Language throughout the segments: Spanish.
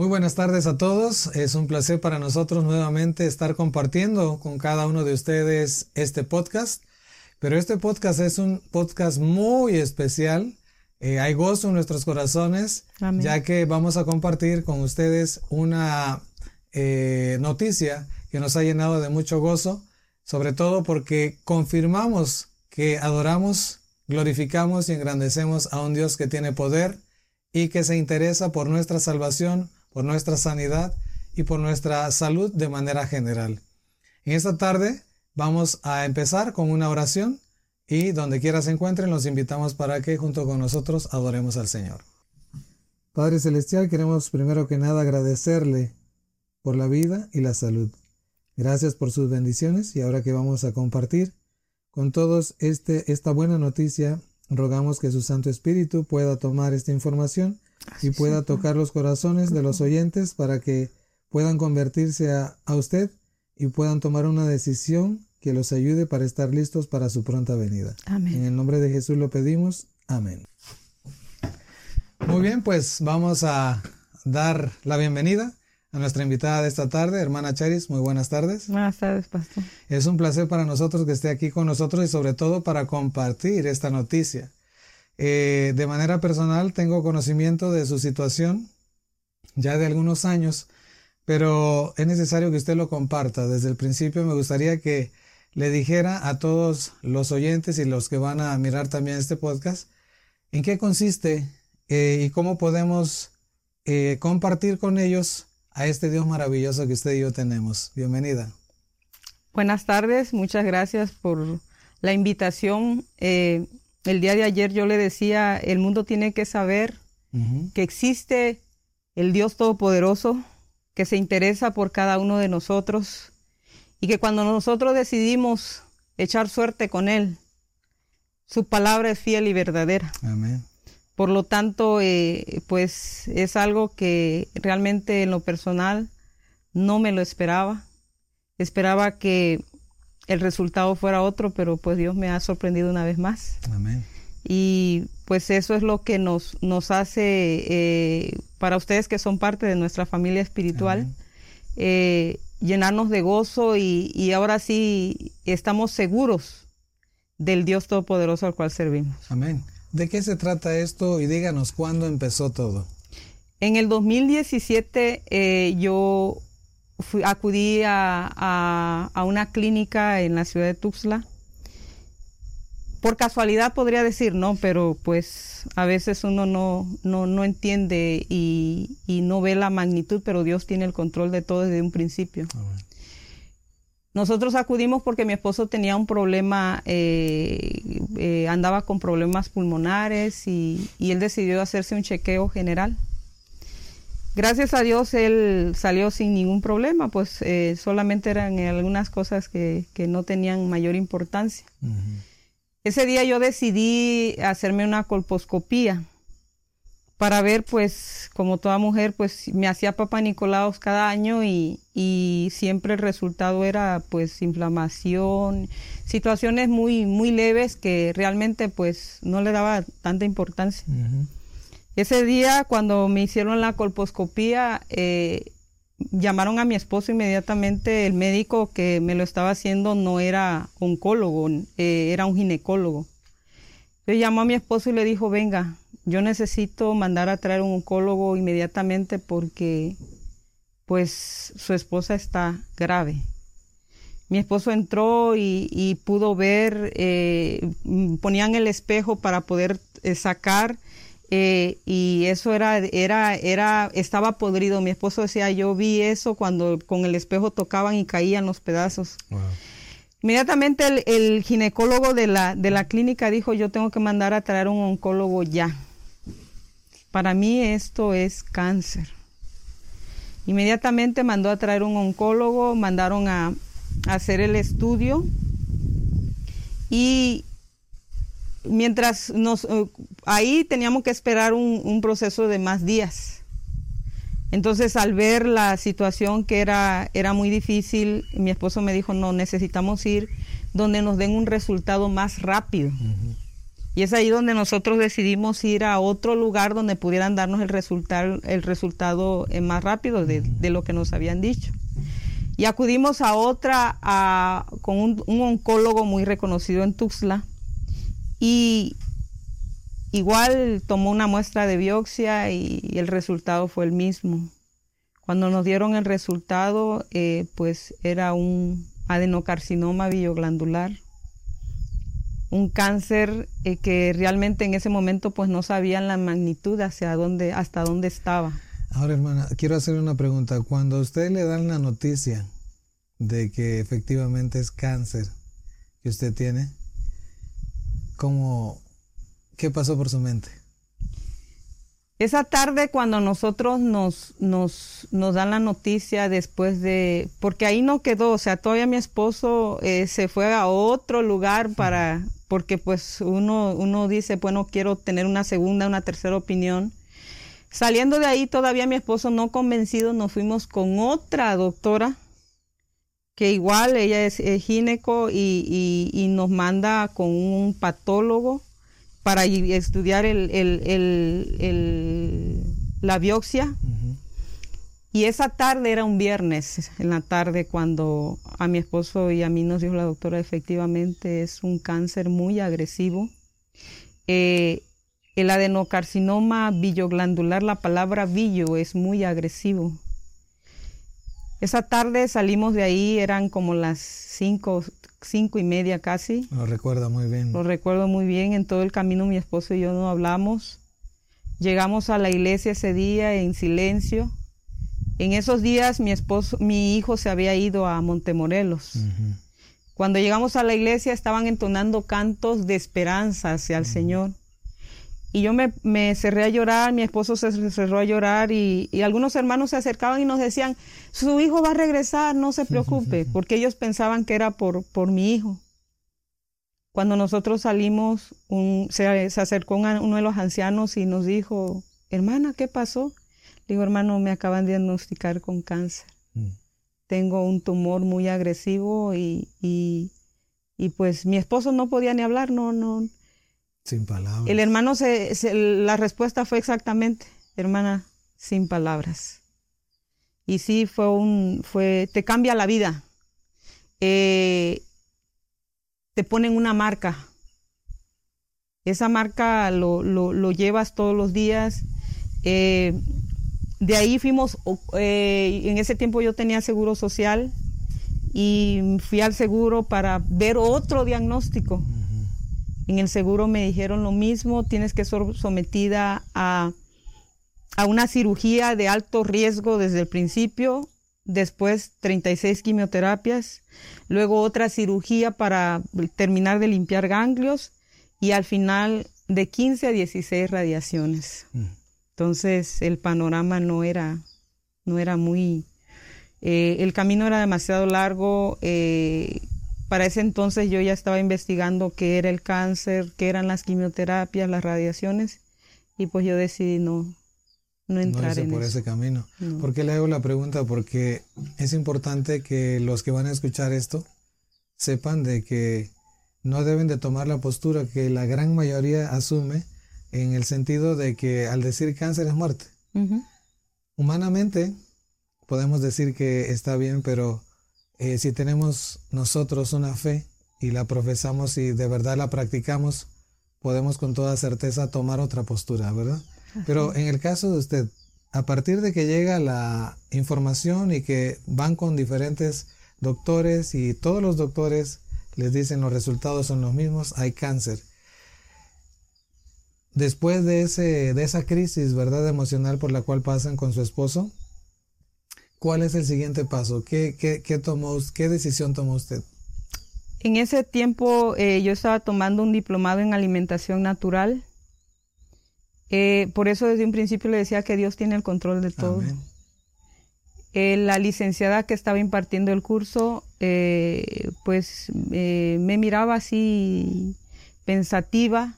Muy buenas tardes a todos. Es un placer para nosotros nuevamente estar compartiendo con cada uno de ustedes este podcast. Pero este podcast es un podcast muy especial. Eh, hay gozo en nuestros corazones, ya que vamos a compartir con ustedes una eh, noticia que nos ha llenado de mucho gozo, sobre todo porque confirmamos que adoramos, glorificamos y engrandecemos a un Dios que tiene poder y que se interesa por nuestra salvación, por nuestra sanidad y por nuestra salud de manera general. En esta tarde vamos a empezar con una oración y donde quiera se encuentren los invitamos para que junto con nosotros adoremos al Señor. Padre Celestial, queremos primero que nada agradecerle por la vida y la salud. Gracias por sus bendiciones y ahora que vamos a compartir con todos este, esta buena noticia, rogamos que su Santo Espíritu pueda tomar esta información y pueda tocar los corazones de los oyentes para que puedan convertirse a, usted y puedan tomar una decisión que los ayude para estar listos para su pronta venida. Amén. En el nombre de Jesús lo pedimos. Amén. Muy bien, pues vamos a dar la bienvenida a nuestra invitada de esta tarde, hermana Charis. Muy buenas tardes. Buenas tardes, pastor. Es un placer para nosotros que esté aquí con nosotros y sobre todo para compartir esta noticia. Eh, de manera personal tengo conocimiento de su situación ya de algunos años, pero es necesario que usted lo comparta. Desde el principio me gustaría que le dijera a todos los oyentes y los que van a mirar también este podcast en qué consiste eh, y cómo podemos eh, compartir con ellos a este Dios maravilloso que usted y yo tenemos. Bienvenida. Buenas tardes, muchas gracias por la invitación. El día de ayer yo le decía, el mundo tiene que saber que existe el Dios Todopoderoso que se interesa por cada uno de nosotros y que cuando nosotros decidimos echar suerte con Él, su palabra es fiel y verdadera. Amén. Por lo tanto, eh, pues es algo que realmente en lo personal no me lo esperaba. Esperaba que el resultado fuera otro, pero pues Dios me ha sorprendido una vez más. Amén. Y pues eso es lo que nos, nos hace, eh, para ustedes que son parte de nuestra familia espiritual, eh, llenarnos de gozo y, y ahora sí estamos seguros del Dios Todopoderoso al cual servimos. Amén. ¿De qué se trata esto y díganos cuándo empezó todo? En el 2017 eh, yo acudí a, una clínica en la ciudad de Tuxtla. Por casualidad podría decir, no, pero pues a veces uno no, no, entiende y, no ve la magnitud, pero Dios tiene el control de todo desde un principio. Nosotros acudimos porque mi esposo tenía un problema, eh, eh, andaba con problemas pulmonares y, y él decidió hacerse un chequeo general. Gracias a Dios él salió sin ningún problema, pues eh, solamente eran algunas cosas que, no tenían mayor importancia. Ese día yo decidí hacerme una colposcopía para ver, pues, como toda mujer, pues me hacía papá Nicolaos cada año y, siempre el resultado era, pues, inflamación, situaciones muy, muy leves que realmente, pues, no le daba tanta importancia. Ese día, cuando me hicieron la colposcopía, eh, llamaron a mi esposo inmediatamente. El médico que me lo estaba haciendo no era oncólogo, eh, era un ginecólogo. Yo llamó a mi esposo y le dijo, venga, yo necesito mandar a traer un oncólogo inmediatamente porque pues su esposa está grave. Mi esposo entró y, pudo ver, eh, ponían el espejo para poder sacar eh, y eso era, era, era, estaba podrido. Mi esposo decía, yo vi eso cuando con el espejo tocaban y caían los pedazos. Inmediatamente el, ginecólogo de la, de la clínica dijo, yo tengo que mandar a traer un oncólogo ya. Para mí esto es cáncer. Inmediatamente mandó a traer un oncólogo, mandaron a, a hacer el estudio y mientras nos, eh, ahí teníamos que esperar un, proceso de más días. Entonces, al ver la situación que era, era muy difícil, mi esposo me dijo, no, necesitamos ir donde nos den un resultado más rápido. Y es ahí donde nosotros decidimos ir a otro lugar donde pudieran darnos el, resultado el resultado eh, más rápido de, lo que nos habían dicho. Y acudimos a otra, a, con un, oncólogo muy reconocido en Tuxtla. Y igual tomó una muestra de biopsia y, el resultado fue el mismo. Cuando nos dieron el resultado, eh, pues era un adenocarcinoma bioglandular un cáncer eh, que realmente en ese momento pues no sabían la magnitud hacia dónde, hasta dónde estaba. Ahora, hermana, quiero hacer una pregunta. Cuando usted le dan la noticia de que efectivamente es cáncer que usted tiene, ¿cómo, qué pasó por su mente? Esa tarde cuando nosotros nos, nos, nos dan la noticia después de, porque ahí no quedó, o sea, todavía mi esposo eh, se fue a otro lugar para, porque pues uno, uno dice, bueno, quiero tener una segunda, una tercera opinión. Saliendo de ahí, todavía mi esposo no convencido, nos fuimos con otra doctora, que igual ella es, gineco y, y, nos manda con un patólogo para estudiar el, el, la biopsia. Y esa tarde era un viernes, en la tarde, cuando a mi esposo y a mí nos dijo la doctora, efectivamente es un cáncer muy agresivo. Eh, el adenocarcinoma billoglandular, la palabra billo es muy agresivo. Esa tarde salimos de ahí, eran como las cinco, cinco y media casi. Lo recuerdo muy bien. Lo recuerdo muy bien. En todo el camino mi esposo y yo no hablamos. Llegamos a la iglesia ese día en silencio. En esos días mi esposo, mi hijo se había ido a Montemorelos. Cuando llegamos a la iglesia estaban entonando cantos de esperanza hacia el Señor. Y yo me, me, cerré a llorar, mi esposo se cerró a llorar y, y, algunos hermanos se acercaban y nos decían, su hijo va a regresar, no se preocupe, porque ellos pensaban que era por, por mi hijo. Cuando nosotros salimos, un, se, se, acercó uno de los ancianos y nos dijo, hermana, ¿qué pasó? Digo, hermano, me acaban de diagnosticar con cáncer. Mm. Tengo un tumor muy agresivo y, y, y, pues mi esposo no podía ni hablar, no, no. Sin palabras. El hermano, se, la respuesta fue exactamente, hermana, sin palabras. Y sí, fue un, fue, te cambia la vida. Eh, te ponen una marca. Esa marca lo, lo, lo llevas todos los días. Eh, de ahí fuimos, eh, en ese tiempo yo tenía seguro social y fui al seguro para ver otro diagnóstico. En el seguro me dijeron lo mismo, tienes que ser sometida a, a una cirugía de alto riesgo desde el principio, después 36 quimioterapias, luego otra cirugía para terminar de limpiar ganglios y al final de 15 a 16 radiaciones. Entonces el panorama no era, no era muy, eh, el camino era demasiado largo. Eh, para ese entonces yo ya estaba investigando qué era el cáncer, qué eran las quimioterapias, las radiaciones, y pues yo decidí no, no entrar no en por ese camino. ¿Por qué le hago la pregunta? Porque es importante que los que van a escuchar esto sepan de que no deben de tomar la postura que la gran mayoría asume en el sentido de que al decir cáncer es muerte. Humanamente podemos decir que está bien, pero eh, si tenemos nosotros una fe y la profesamos y de verdad la practicamos, podemos con toda certeza tomar otra postura, ¿verdad? Pero en el caso de usted, a partir de que llega la información y que van con diferentes doctores y todos los doctores les dicen los resultados son los mismos, hay cáncer después de, ese, de esa crisis, ¿verdad? Emocional por la cual pasan con su esposo, ¿cuál es el siguiente paso? ¿Qué, qué, tomó, qué decisión tomó usted? En ese tiempo eh, yo estaba tomando un diplomado en alimentación natural. Eh, por eso desde un principio le decía que Dios tiene el control de todo. Eh, la licenciada que estaba impartiendo el curso, pues me miraba así pensativa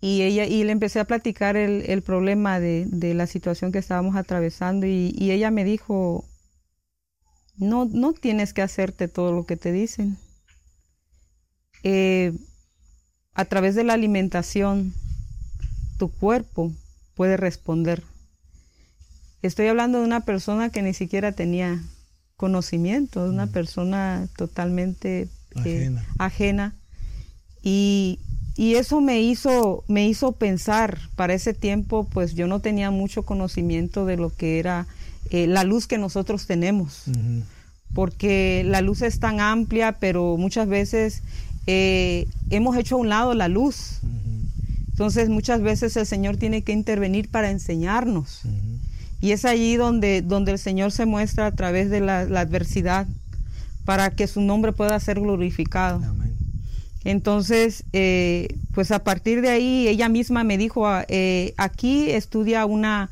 y ella y le empecé a platicar el, problema de, la situación que estábamos atravesando y, ella me dijo no no tienes que hacerte todo lo que te dicen eh, a través de la alimentación, tu cuerpo puede responder. Estoy hablando de una persona que ni siquiera tenía conocimiento, de una persona totalmente eh, ajena. Y, eso me hizo, me hizo pensar, para ese tiempo, pues yo no tenía mucho conocimiento de lo que era eh, la luz que nosotros tenemos. Porque la luz es tan amplia, pero muchas veces eh, hemos hecho a un lado la luz. Entonces muchas veces el Señor tiene que intervenir para enseñarnos. Y es allí donde, donde el Señor se muestra a través de la, adversidad para que su nombre pueda ser glorificado. Entonces, eh, pues a partir de ahí, ella misma me dijo, ah, eh, aquí estudia una,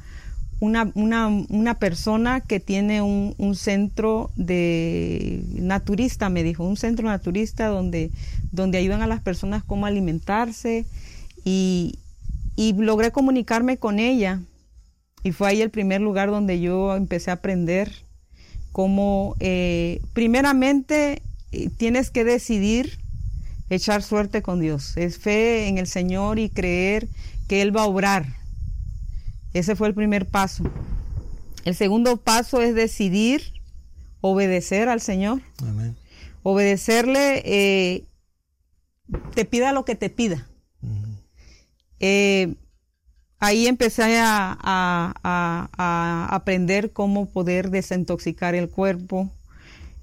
una, una, persona que tiene un, centro de naturista, me dijo, un centro naturista donde, donde ayudan a las personas cómo alimentarse y, y logré comunicarme con ella. Y fue ahí el primer lugar donde yo empecé a aprender cómo, eh, primeramente, tienes que decidir echar suerte con Dios. Es fe en el Señor y creer que Él va a obrar. Ese fue el primer paso. El segundo paso es decidir obedecer al Señor. Obedecerle, eh, te pida lo que te pida ahí empecé a, aprender cómo poder desintoxicar el cuerpo.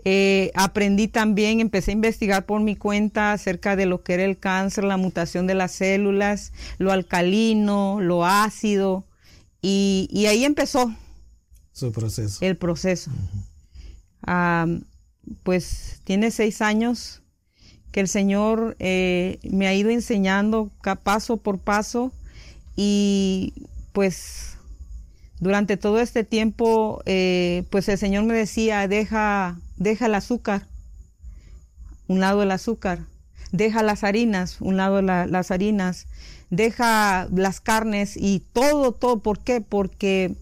Eh, aprendí también, empecé a investigar por mi cuenta acerca de lo que era el cáncer, la mutación de las células, lo alcalino, lo ácido, y, ahí empezó su proceso. El proceso. pues tiene seis años que el Señor eh, me ha ido enseñando paso por paso y pues durante todo este tiempo, eh, pues el Señor me decía, deja, deja el azúcar, un lado el azúcar, deja las harinas, un lado las harinas, deja las carnes y todo, todo, ¿por qué? Porque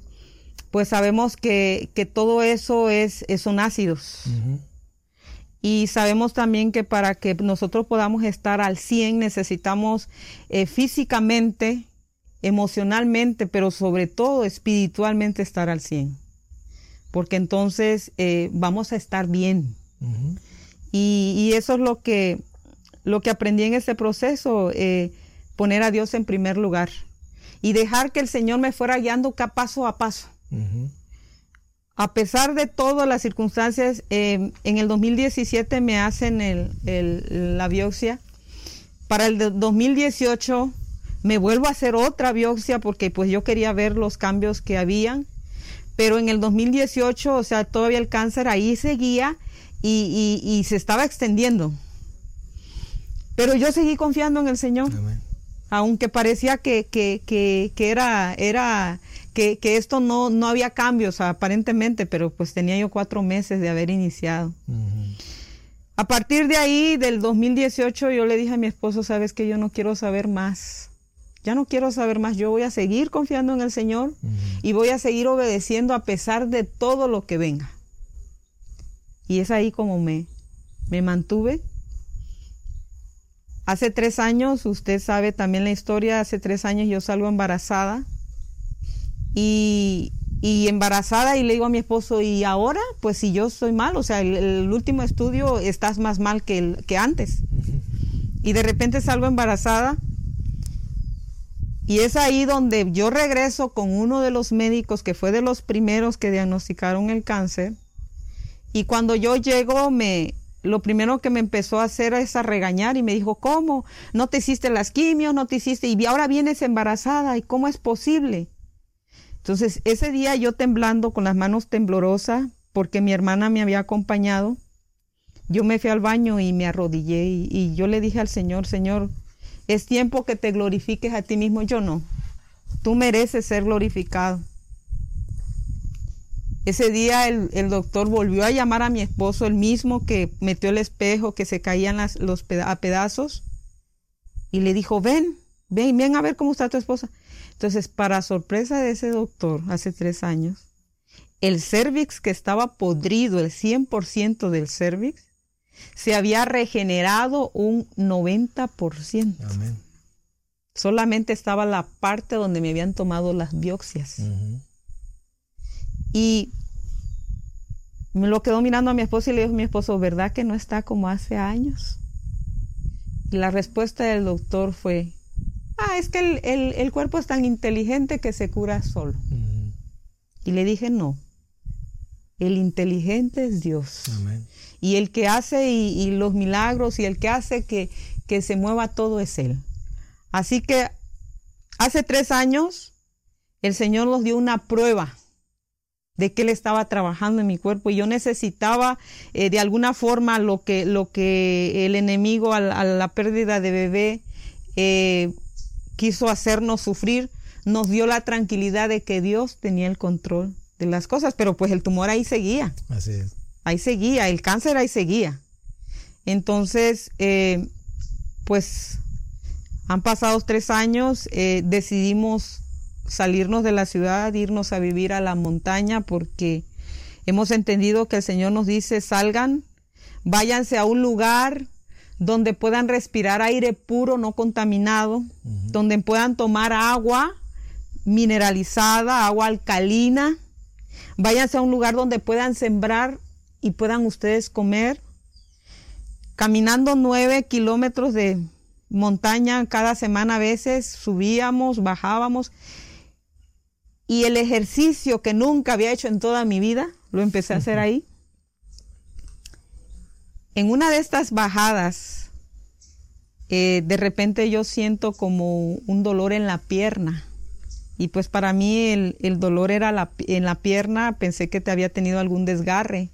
pues sabemos que, todo eso es, son ácidos. Y sabemos también que para que nosotros podamos estar al 100 necesitamos eh, físicamente emocionalmente, pero sobre todo espiritualmente estar al 100. Porque entonces eh, vamos a estar bien. y, eso es lo que, lo que aprendí en ese proceso, eh, poner a Dios en primer lugar y dejar que el Señor me fuera guiando paso a paso. A pesar de todas las circunstancias, em, en el 2017 me hacen el, la biopsia. Para el 2018 me vuelvo a hacer otra biopsia porque pues yo quería ver los cambios que habían, pero en el 2018, o sea, todavía el cáncer ahí seguía y, se estaba extendiendo. Pero yo seguí confiando en el Señor. Aunque parecía que, que, que, que era, era que, esto no, no había cambios aparentemente, pero pues tenía yo cuatro meses de haber iniciado. A partir de ahí, del 2018, yo le dije a mi esposo, sabes que yo no quiero saber más ya no quiero saber más, yo voy a seguir confiando en el Señor y voy a seguir obedeciendo a pesar de todo lo que venga. Y es ahí como me, me mantuve. Hace tres años, usted sabe también la historia, hace tres años yo salgo embarazada y, embarazada y le digo a mi esposo, y ahora, pues si yo estoy mal, o sea, el, último estudio estás más mal que, el, que antes. Y de repente salgo embarazada y es ahí donde yo regreso con uno de los médicos que fue de los primeros que diagnosticaron el cáncer. Y cuando yo llego, me, lo primero que me empezó a hacer es a regañar y me dijo, ¿cómo? No te hiciste las quimios, no te hiciste, y ahora vienes embarazada, ¿y cómo es posible? Entonces, ese día yo temblando, con las manos temblorosas, porque mi hermana me había acompañado, yo me fui al baño y me arrodillé y yo le dije al Señor, Señor, es tiempo que te glorifiques a ti mismo, yo no. Tú mereces ser glorificado. Ese día el, doctor volvió a llamar a mi esposo, el mismo que metió el espejo, que se caían los a pedazos, y le dijo, ven, ven, ven a ver cómo está tu esposa. Entonces, para sorpresa de ese doctor, hace tres años, el cervix que estaba podrido, el 100% del cervix, se había regenerado un 90%. Amén. Solamente estaba la parte donde me habían tomado las biopsias. Y me lo quedó mirando a mi esposo y le dijo a mi esposo, ¿verdad que no está como hace años? Y la respuesta del doctor fue, ah, es que el, el- el cuerpo es tan inteligente que se cura solo. Y le dije, no, el inteligente es Dios. Amén. Y el que hace y, y los milagros y el que hace que, que se mueva todo es Él. Así que hace tres años el Señor nos dio una prueba de que Él estaba trabajando en mi cuerpo y yo necesitaba eh, de alguna forma lo que, lo que el enemigo a, la- a la pérdida de bebé eh, quiso hacernos sufrir, nos dio la tranquilidad de que Dios tenía el control de las cosas, pero pues el tumor ahí seguía Así es. ahí seguía, el cáncer ahí seguía. Entonces, eh, pues han pasado tres años, eh, decidimos salirnos de la ciudad, irnos a vivir a la montaña porque hemos entendido que el Señor nos dice, salgan, váyanse a un lugar donde puedan respirar aire puro, no contaminado, donde puedan tomar agua mineralizada, agua alcalina, váyanse a un lugar donde puedan sembrar y puedan ustedes comer. Caminando nueve kilómetros de montaña cada semana a veces, subíamos, bajábamos. Y el ejercicio que nunca había hecho en toda mi vida, lo empecé a hacer ahí. En una de estas bajadas, eh, de repente yo siento como un dolor en la pierna. Y pues para mí el, el dolor era la- en la pierna, pensé que te había tenido algún desgarre.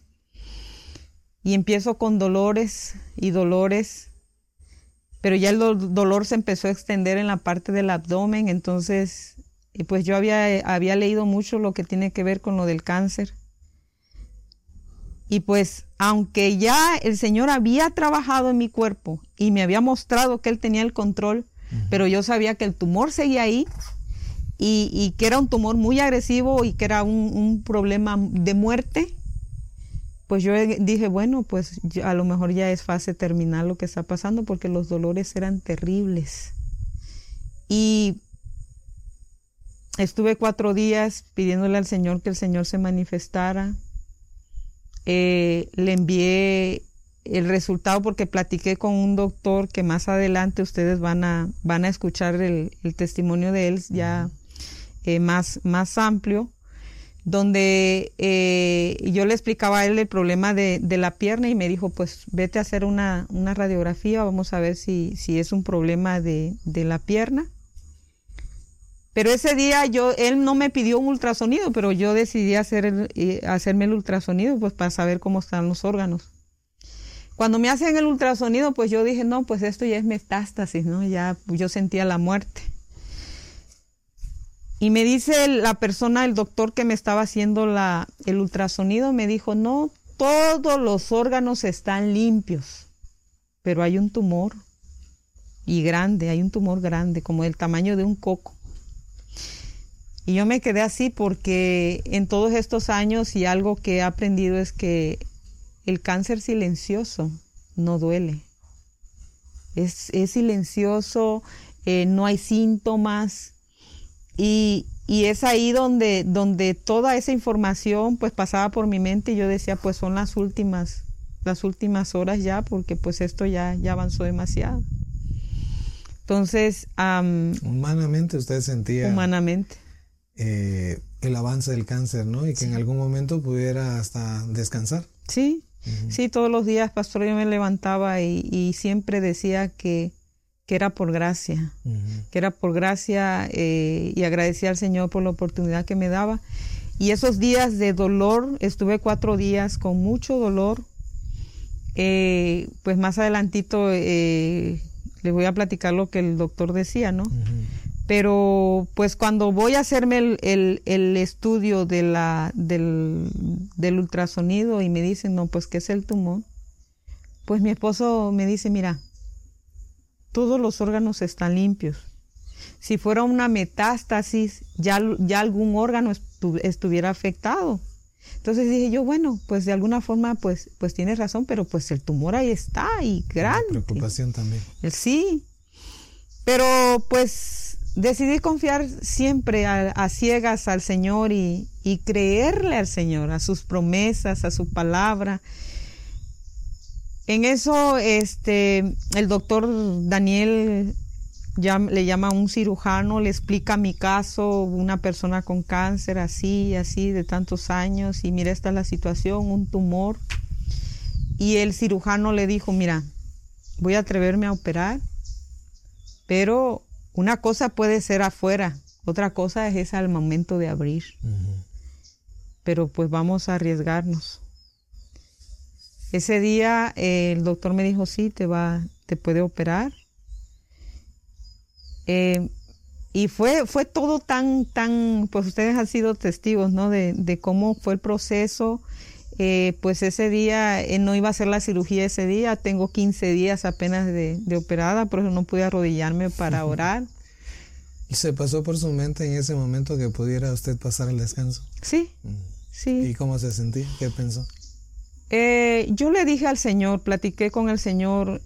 Y empiezo con dolores y dolores, pero ya el do- dolor se empezó a extender en la parte del abdomen, entonces y pues yo había, había leído mucho lo que tiene que ver con lo del cáncer. Y pues aunque ya el Señor había trabajado en mi cuerpo y me había mostrado que Él tenía el control, pero yo sabía que el tumor seguía ahí y, que era un tumor muy agresivo y que era un, problema de muerte, pues yo dije, bueno, pues a lo mejor ya es fase terminal lo que está pasando porque los dolores eran terribles. Y estuve cuatro días pidiéndole al Señor que el Señor se manifestara. Eh, le envié el resultado porque platiqué con un doctor que más adelante ustedes van a, van a escuchar el, el testimonio de él ya eh, más, más amplio, donde eh, yo le explicaba a él el problema de, de la pierna y me dijo, pues vete a hacer una, una radiografía, vamos a ver si, si es un problema de, de la pierna. Pero ese día yo, él no me pidió un ultrasonido, pero yo decidí hacer el- eh, hacerme el ultrasonido pues para saber cómo están los órganos. Cuando me hacen el ultrasonido, pues yo dije, no, pues esto ya es metástasis, ¿no? Ya yo sentía la muerte. Y me dice la persona, el doctor que me estaba haciendo el ultrasonido, me dijo, no, todos los órganos están limpios, pero hay un tumor y grande, hay un tumor grande, como del tamaño de un coco. Y yo me quedé así porque en todos estos años y algo que he aprendido es que el cáncer silencioso no duele. Es, es silencioso, eh, no hay síntomas y, y es ahí donde, donde toda esa información pues pasaba por mi mente y yo decía pues son las últimas, las últimas horas ya porque pues esto ya, ya avanzó demasiado. Entonces, am, Humanamente usted sentía humanamente. eh, el avance del cáncer, ¿no? Y que en algún momento pudiera hasta descansar. Sí, sí, todos los días, pastor, yo me levantaba y, y siempre decía que, que era por gracia, que era por gracia eh, y agradecía al Señor por la oportunidad que me daba. Y esos días de dolor, estuve cuatro días con mucho dolor. Eh, pues más adelantito eh, les voy a platicar lo que el doctor decía, ¿no? Pero pues cuando voy a hacerme el, el- el estudio de la, del, del ultrasonido y me dicen, no, pues que es el tumor, pues mi esposo me dice, mira, todos los órganos están limpios. Si fuera una metástasis, ya, ya algún órgano estu- estuviera afectado. Entonces dije yo, bueno, pues de alguna forma, pues, pues tienes razón, pero pues el tumor ahí está y grande. preocupación también. Sí, pero pues decidí confiar siempre a, ciegas al Señor y, y, creerle al Señor, a sus promesas, a su palabra. En eso, este, el doctor Daniel ya le llama a un cirujano, le explica mi caso, una persona con cáncer así, así, de tantos años, y mira, esta es la situación, un tumor. Y el cirujano le dijo, mira, voy a atreverme a operar, pero una cosa puede ser afuera, otra cosa es al momento de abrir. Pero pues vamos a arriesgarnos. Ese día eh, el doctor me dijo, sí, te va, te puede operar eh, y fue, fue todo tan, tan, pues ustedes han sido testigos, ¿no? De, cómo fue el proceso. Eh, pues ese día eh, no iba a hacer la cirugía ese día, tengo 15 días apenas de, operada, por eso no pude arrodillarme para orar. ¿Y se pasó por su mente en ese momento que pudiera usted pasar el descanso? Sí, mm. sí. ¿Y cómo se sentía? ¿Qué pensó? Yo le dije al Señor, platiqué con el Señor,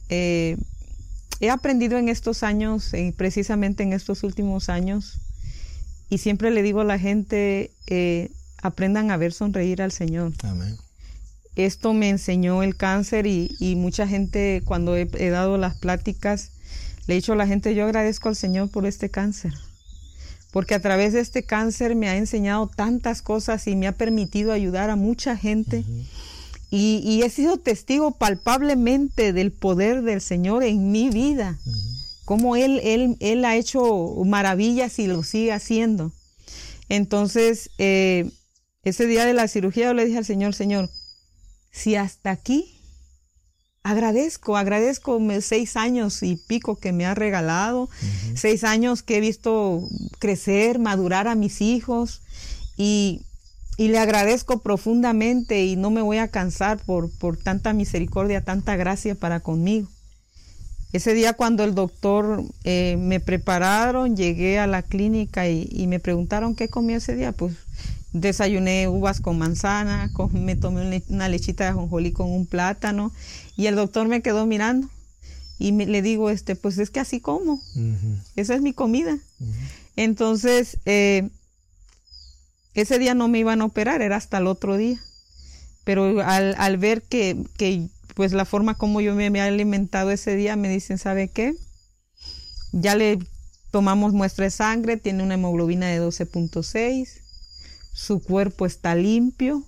He aprendido en estos años, precisamente en estos últimos años, y siempre le digo a la gente, eh, aprendan a ver sonreír al Señor. Amén. Esto me enseñó el cáncer y, mucha gente cuando he, dado las pláticas, le he dicho a la gente, yo agradezco al Señor por este cáncer, porque a través de este cáncer me ha enseñado tantas cosas y me ha permitido ayudar a mucha gente. Y, he sido testigo palpablemente del poder del Señor en mi vida. Cómo él, él, él, ha hecho maravillas y lo sigue haciendo. Entonces, eh, ese día de la cirugía yo le dije al Señor, Señor, si hasta aquí agradezco, agradezco seis años y pico que me ha regalado, seis años que he visto crecer, madurar a mis hijos y y le agradezco profundamente y no me voy a cansar por, por tanta misericordia, tanta gracia para conmigo. Ese día cuando el doctor eh, me prepararon, llegué a la clínica y, me preguntaron qué comí ese día. Pues desayuné uvas con manzana, me tomé una lechita de ajonjolí con un plátano y el doctor me quedó mirando y le digo, este, pues es que así como, esa es mi comida. Entonces, eh, ese día no me iban a operar, era hasta el otro día. Pero al, ver que, pues la forma como yo me había alimentado ese día, me dicen, ¿sabe qué? Ya le tomamos muestra de sangre, tiene una hemoglobina de 12.6, su cuerpo está limpio,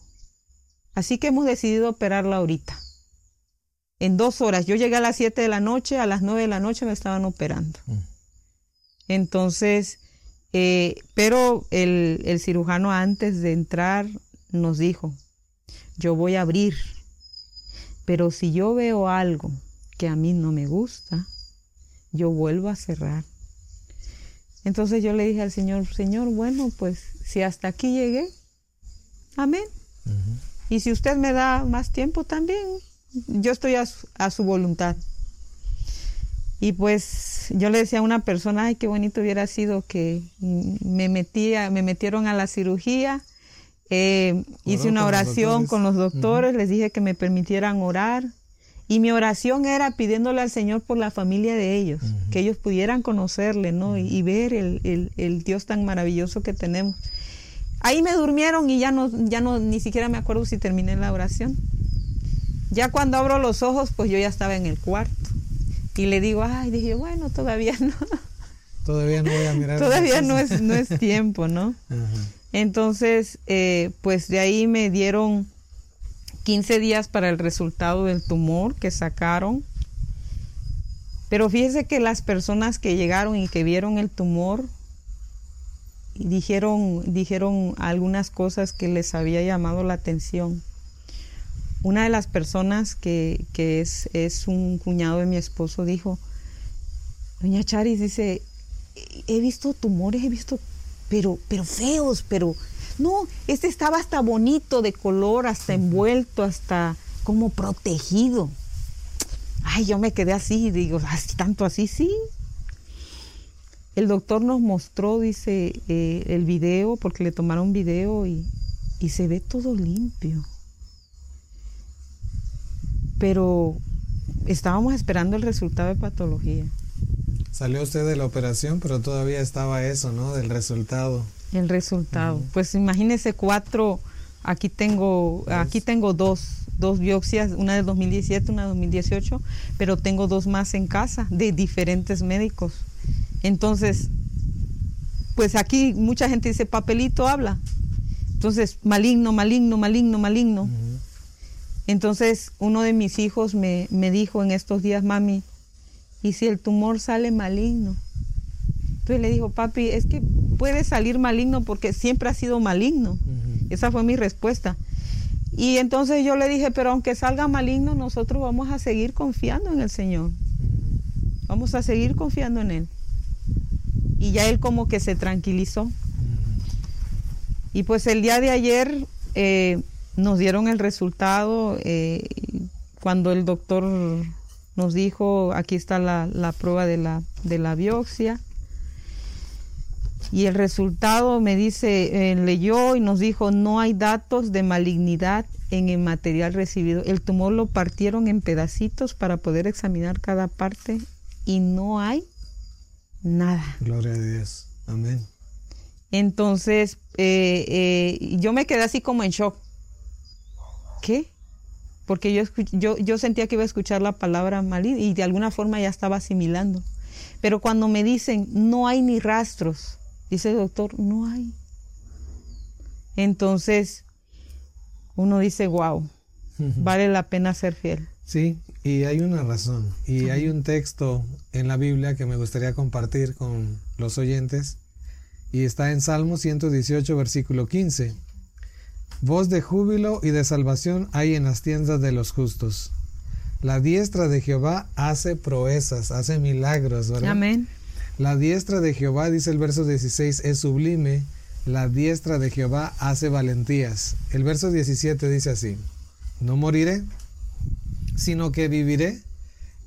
así que hemos decidido operarla ahorita. En dos horas, yo llegué a las 7 de la noche, a las 9 de la noche me estaban operando. Mm. Entonces, eh, pero el, cirujano antes de entrar nos dijo, yo voy a abrir, pero si yo veo algo que a mí no me gusta, yo vuelvo a cerrar. Entonces yo le dije al Señor, Señor, bueno, pues si hasta aquí llegué, amén. Y si usted me da más tiempo también, yo estoy a su voluntad. Y pues yo le decía a una persona, ay, qué bonito hubiera sido que me metía, me metieron a la cirugía, eh, hice una oración con los doctores, les dije que me permitieran orar. Y mi oración era pidiéndole al Señor por la familia de ellos, que ellos pudieran conocerle, ¿no? Y, ver el, el, Dios tan maravilloso que tenemos. Ahí me durmieron y ya no, ya no, ni siquiera me acuerdo si terminé la oración. Ya cuando abro los ojos, pues yo ya estaba en el cuarto. Y le digo, ay, dije, bueno, todavía no. Todavía no voy a mirar. todavía no es, no es tiempo, ¿no? Entonces, eh, pues de ahí me dieron 15 días para el resultado del tumor que sacaron. Pero fíjese que las personas que llegaron y que vieron el tumor dijeron, dijeron algunas cosas que les había llamado la atención una de las personas que, es, es, un cuñado de mi esposo dijo, doña Charis dice, he visto tumores, he visto, pero, pero feos, pero no, este estaba hasta bonito de color, hasta envuelto, hasta como protegido. Ay, yo me quedé así, digo, tanto así, sí. El doctor nos mostró, dice, eh, el video, porque le tomaron video y y se ve todo limpio. Pero estábamos esperando el resultado de patología. Salió usted de la operación, pero todavía estaba eso, ¿no? Del resultado. El resultado. Pues imagínese cuatro, aquí tengo, aquí tengo dos, dos biopsias, una de 2017, una de 2018, pero tengo dos más en casa de diferentes médicos. Entonces, pues aquí mucha gente dice, papelito habla. Entonces, maligno, maligno, maligno, maligno. Entonces, uno de mis hijos me, me, dijo en estos días, mami, ¿y si el tumor sale maligno? Entonces le dijo, papi, es que puede salir maligno porque siempre ha sido maligno. Esa fue mi respuesta. Y entonces yo le dije, pero aunque salga maligno, nosotros vamos a seguir confiando en el Señor. Vamos a seguir confiando en Él. Y ya él como que se tranquilizó. Y pues el día de ayer eh, nos dieron el resultado eh, cuando el doctor nos dijo, aquí está la, la prueba de la, de la biopsia. Y el resultado me dice, eh, leyó y nos dijo, no hay datos de malignidad en el material recibido. El tumor lo partieron en pedacitos para poder examinar cada parte y no hay nada. Gloria a Dios. Amén. Entonces, eh, eh, yo me quedé así como en shock. ¿Qué? Porque yo, yo, yo sentía que iba a escuchar la palabra maligna y de alguna forma ya estaba asimilando. Pero cuando me dicen, no hay ni rastros, dice el doctor, no hay. Entonces, uno dice, wow, vale la pena ser fiel. Sí, y hay una razón. Y hay un texto en la Biblia que me gustaría compartir con los oyentes. Y está en Salmo 118, versículo 15. Voz de júbilo y de salvación hay en las tiendas de los justos. La diestra de Jehová hace proezas, hace milagros, ¿verdad? Amén. La diestra de Jehová, dice el verso 16, es sublime. La diestra de Jehová hace valentías. El verso 17 dice así, no moriré, sino que viviré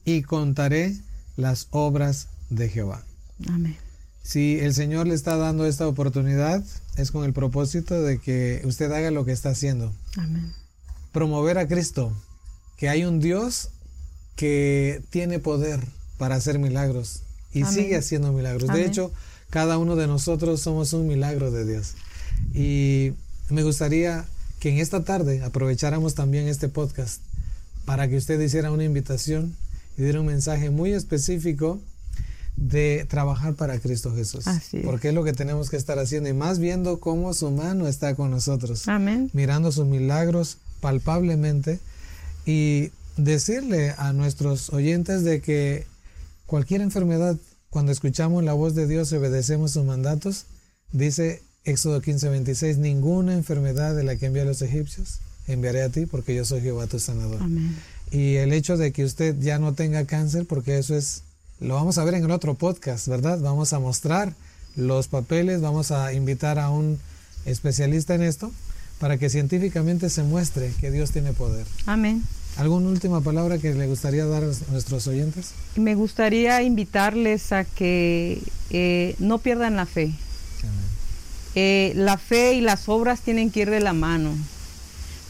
y contaré las obras de Jehová. Amén. Si el Señor le está dando esta oportunidad, es con el propósito de que usted haga lo que está haciendo. Amén. Promover a Cristo, que hay un Dios que tiene poder para hacer milagros y Amén. sigue haciendo milagros. De hecho, cada uno de nosotros somos un milagro de Dios. Y me gustaría que en esta tarde aprovecháramos también este podcast para que usted hiciera una invitación y diera un mensaje muy específico de trabajar para Cristo Jesús. Así es. Porque es lo que tenemos que estar haciendo y más viendo cómo su mano está con nosotros, Amén. mirando sus milagros palpablemente y decirle a nuestros oyentes de que cualquier enfermedad, cuando escuchamos la voz de Dios y obedecemos sus mandatos, dice Éxodo 15, 26, ninguna enfermedad de la que envié a los egipcios enviaré a ti porque yo soy Jehová tu sanador. Amén. Y el hecho de que usted ya no tenga cáncer, porque eso es, lo vamos a ver en el otro podcast, ¿verdad? Vamos a mostrar los papeles, vamos a invitar a un especialista en esto para que científicamente se muestre que Dios tiene poder. Amén. ¿Alguna última palabra que le gustaría dar a nuestros oyentes? Me gustaría invitarles a que eh, no pierdan la fe. Eh, la fe y las obras tienen que ir de la mano.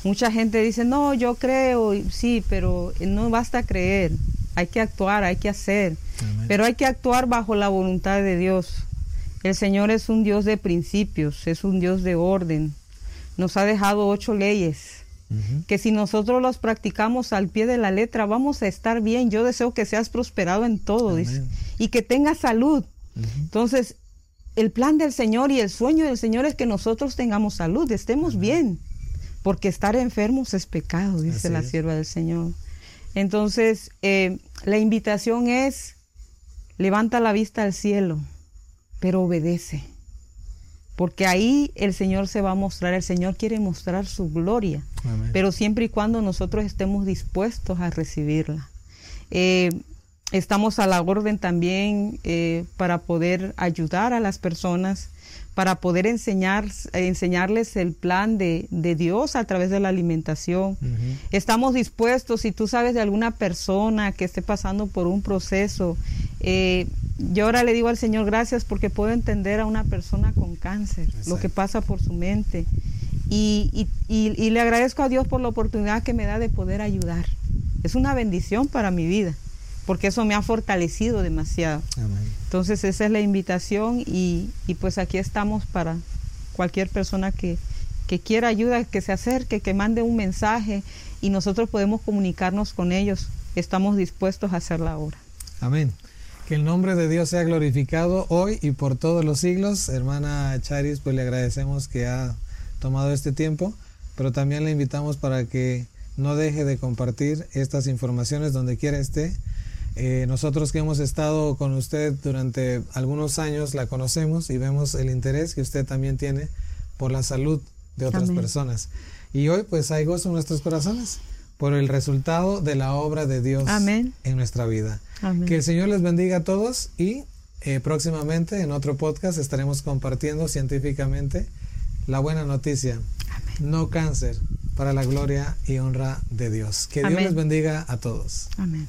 Mucha gente dice, no, yo creo, sí, pero no basta creer, hay que actuar, hay que hacer, Amén. pero hay que actuar bajo la voluntad de Dios. El Señor es un Dios de principios, es un Dios de orden. Nos ha dejado ocho leyes que si nosotros los practicamos al pie de la letra, vamos a estar bien. Yo deseo que seas prosperado en todo, dice, y que tengas salud. Entonces, el plan del Señor y el sueño del Señor es que nosotros tengamos salud, estemos bien, porque estar enfermos es pecado, dice Así la es. sierva del Señor. Entonces, eh, la invitación es, levanta la vista al cielo, pero obedece, porque ahí el Señor se va a mostrar, el Señor quiere mostrar su gloria Amén. pero siempre y cuando nosotros estemos dispuestos a recibirla. Eh, estamos a la orden también eh, para poder ayudar a las personas, para poder enseñar, enseñarles el plan de, de Dios a través de la alimentación. Estamos dispuestos, si tú sabes de alguna persona que esté pasando por un proceso, eh, yo ahora le digo al Señor gracias porque puedo entender a una persona con cáncer, lo que pasa por su mente. Y, y, le agradezco a Dios por la oportunidad que me da de poder ayudar. Es una bendición para mi vida, porque eso me ha fortalecido demasiado. Entonces esa es la invitación y, y, pues aquí estamos para cualquier persona que, que quiera ayuda, que se acerque, que mande un mensaje y nosotros podemos comunicarnos con ellos. Estamos dispuestos a hacer la obra. Amén. Que el nombre de Dios sea glorificado hoy y por todos los siglos. Hermana Charis, pues le agradecemos que ha tomado este tiempo, pero también le invitamos para que no deje de compartir estas informaciones donde quiera esté. Eh, nosotros que hemos estado con usted durante algunos años la conocemos y vemos el interés que usted también tiene por la salud de otras personas. Y hoy pues hay gozo en nuestros corazones por el resultado de la obra de Dios en nuestra vida. Que el Señor les bendiga a todos y eh, próximamente en otro podcast estaremos compartiendo científicamente la buena noticia. No cáncer para la gloria y honra de Dios. Que Dios les bendiga a todos. Amén.